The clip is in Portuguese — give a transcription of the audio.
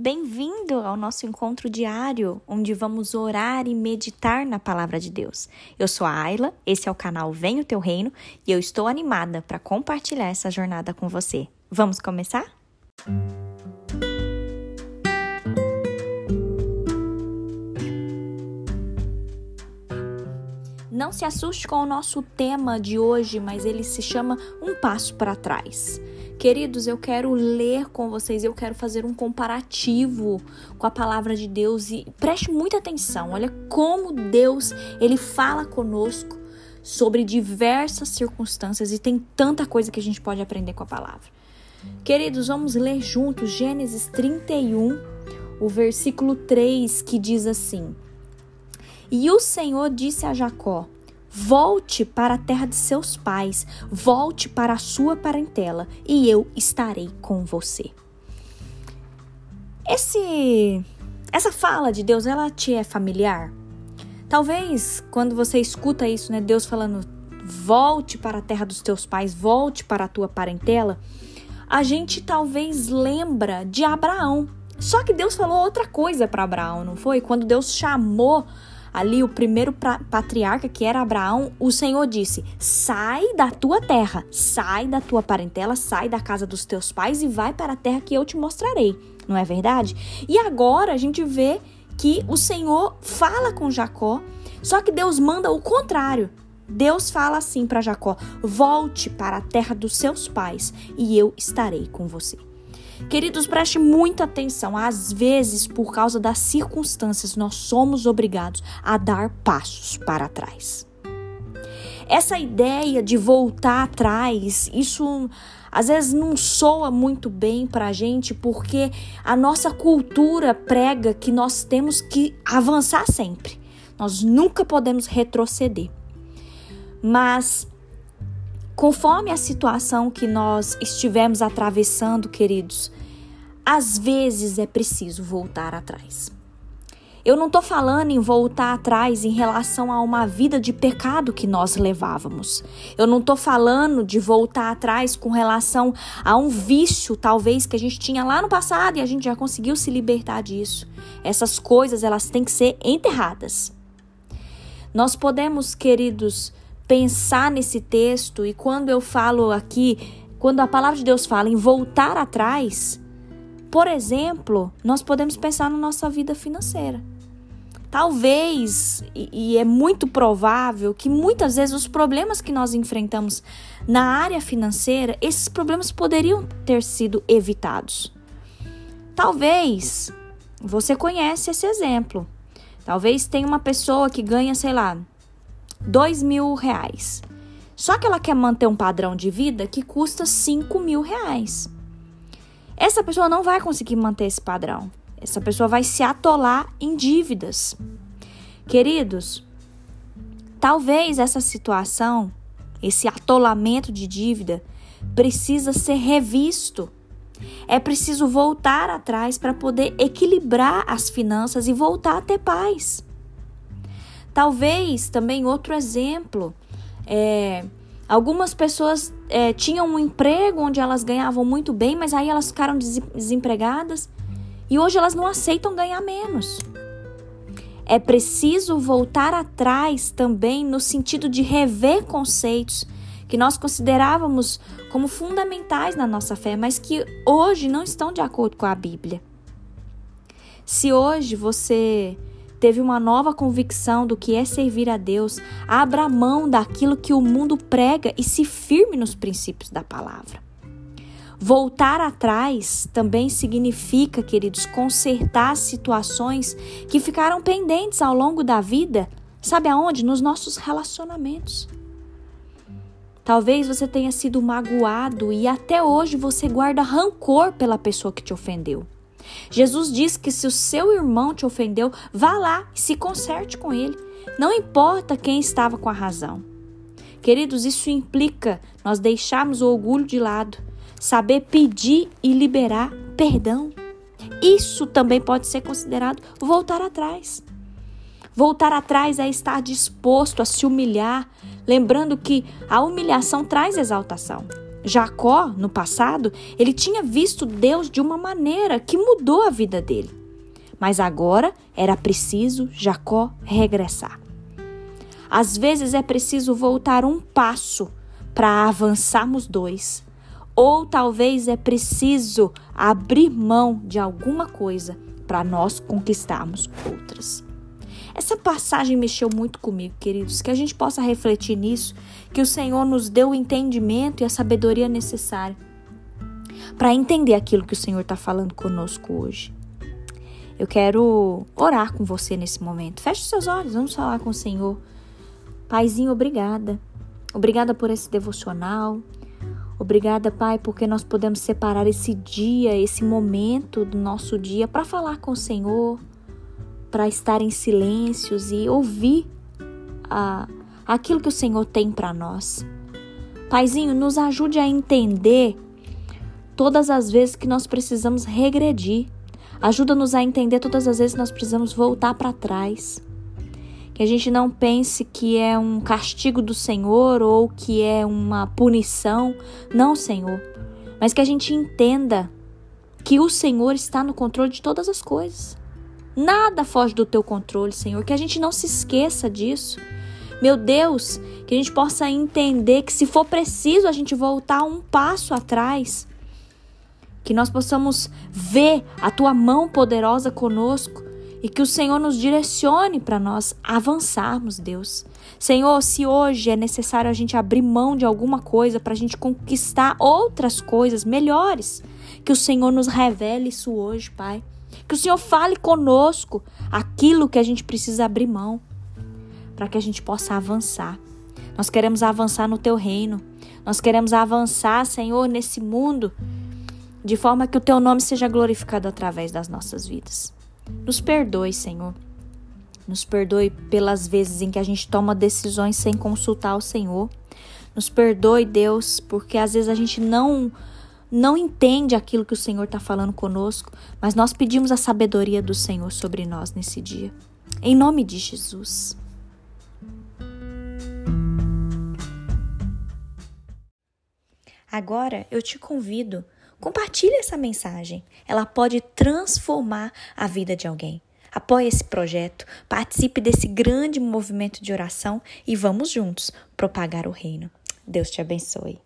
Bem-vindo ao nosso encontro diário, onde vamos orar e meditar na palavra de Deus. Eu sou a Ayla, esse é o canal Vem o Teu Reino e eu estou animada para compartilhar essa jornada com você. Vamos começar? Não se assuste com o nosso tema de hoje, mas ele se chama Um Passo para Trás. Queridos, eu quero ler com vocês, eu quero fazer um comparativo com a palavra de Deus e preste muita atenção. Olha como Deus, ele fala conosco sobre diversas circunstâncias e tem tanta coisa que a gente pode aprender com a palavra. Queridos, vamos ler juntos Gênesis 31, o versículo 3, que diz assim: E o Senhor disse a Jacó: Volte para a terra de seus pais, volte para a sua parentela, e eu estarei com você. Esse essa fala de Deus, ela te é familiar? Talvez quando você escuta isso, né, Deus falando: "Volte para a terra dos teus pais, volte para a tua parentela", a gente talvez lembra de Abraão. Só que Deus falou outra coisa para Abraão, não foi? Quando Deus chamou ali o primeiro patriarca, que era Abraão, o Senhor disse: Sai da tua terra, sai da tua parentela, sai da casa dos teus pais e vai para a terra que eu te mostrarei. Não é verdade? E agora a gente vê que o Senhor fala com Jacó, só que Deus manda o contrário. Deus fala assim para Jacó: Volte para a terra dos seus pais e eu estarei com você. Queridos, preste muita atenção. Às vezes, por causa das circunstâncias, nós somos obrigados a dar passos para trás. Essa ideia de voltar atrás, isso às vezes não soa muito bem para a gente, porque a nossa cultura prega que nós temos que avançar sempre. Nós nunca podemos retroceder. Mas Conforme a situação que nós estivemos atravessando, queridos, às vezes é preciso voltar atrás. Eu não estou falando em voltar atrás em relação a uma vida de pecado que nós levávamos. Eu não estou falando de voltar atrás com relação a um vício, talvez, que a gente tinha lá no passado e a gente já conseguiu se libertar disso. Essas coisas, elas têm que ser enterradas. Nós podemos, queridos, pensar nesse texto e quando eu falo aqui, quando a palavra de Deus fala em voltar atrás, por exemplo, nós podemos pensar na nossa vida financeira. Talvez, e, é muito provável, que muitas vezes os problemas que nós enfrentamos na área financeira, esses problemas poderiam ter sido evitados. Talvez você conhece esse exemplo. Talvez tenha uma pessoa que ganha, sei lá, dois mil reais. Só que ela quer manter um padrão de vida que custa cinco mil reais. Essa pessoa não vai conseguir manter esse padrão. Essa pessoa vai se atolar em dívidas. Queridos, talvez essa situação, esse atolamento de dívida, precisa ser revisto. É preciso voltar atrás para poder equilibrar as finanças e voltar a ter paz. Talvez também outro exemplo, é, algumas pessoas é, tinham um emprego onde elas ganhavam muito bem, mas aí elas ficaram desempregadas e hoje elas não aceitam ganhar menos. É preciso voltar atrás também no sentido de rever conceitos que nós considerávamos como fundamentais na nossa fé, mas que hoje não estão de acordo com a Bíblia. Se hoje você teve uma nova convicção do que é servir a Deus, abra mão daquilo que o mundo prega e se firme nos princípios da palavra. Voltar atrás também significa, queridos, consertar situações que ficaram pendentes ao longo da vida. Sabe aonde? Nos nossos relacionamentos. Talvez você tenha sido magoado e até hoje você guarda rancor pela pessoa que te ofendeu. Jesus diz que se o seu irmão te ofendeu, vá lá e se conserte com ele. Não importa quem estava com a razão. Queridos, isso implica nós deixarmos o orgulho de lado, saber pedir e liberar perdão. Isso também pode ser considerado voltar atrás. Voltar atrás é estar disposto a se humilhar, lembrando que a humilhação traz exaltação. Jacó, no passado, ele tinha visto Deus de uma maneira que mudou a vida dele. Mas agora era preciso Jacó regressar. Às vezes é preciso voltar um passo para avançarmos dois. Ou talvez é preciso abrir mão de alguma coisa para nós conquistarmos outras. Essa passagem mexeu muito comigo, queridos, que a gente possa refletir nisso, que o Senhor nos deu o entendimento e a sabedoria necessária para entender aquilo que o Senhor está falando conosco hoje. Eu quero orar com você nesse momento. Feche seus olhos, vamos falar com o Senhor. Paizinho, obrigada. Obrigada por esse devocional. Obrigada, Pai, porque nós podemos separar esse dia, esse momento do nosso dia para falar com o Senhor, para estar em silêncios e ouvir a, aquilo que o Senhor tem para nós. Paizinho, nos ajude a entender todas as vezes que nós precisamos regredir. Ajuda-nos a entender todas as vezes que nós precisamos voltar para trás. Que a gente não pense que é um castigo do Senhor ou que é uma punição. Não, Senhor. Mas que a gente entenda que o Senhor está no controle de todas as coisas. Nada foge do teu controle, Senhor. Que a gente não se esqueça disso. Meu Deus, que a gente possa entender que se for preciso a gente voltar um passo atrás, que nós possamos ver a tua mão poderosa conosco e que o Senhor nos direcione para nós avançarmos, Deus. Senhor, se hoje é necessário a gente abrir mão de alguma coisa para a gente conquistar outras coisas melhores, que o Senhor nos revele isso hoje, Pai. Que o Senhor fale conosco aquilo que a gente precisa abrir mão para que a gente possa avançar. Nós queremos avançar no teu reino. Nós queremos avançar, Senhor, nesse mundo, de forma que o teu nome seja glorificado através das nossas vidas. Nos perdoe, Senhor. Nos perdoe pelas vezes em que a gente toma decisões sem consultar o Senhor. Nos perdoe, Deus, porque às vezes a gente não não entende aquilo que o Senhor está falando conosco, mas nós pedimos a sabedoria do Senhor sobre nós nesse dia. Em nome de Jesus. Agora eu te convido, compartilhe essa mensagem. Ela pode transformar a vida de alguém. Apoie esse projeto, participe desse grande movimento de oração e vamos juntos propagar o reino. Deus te abençoe.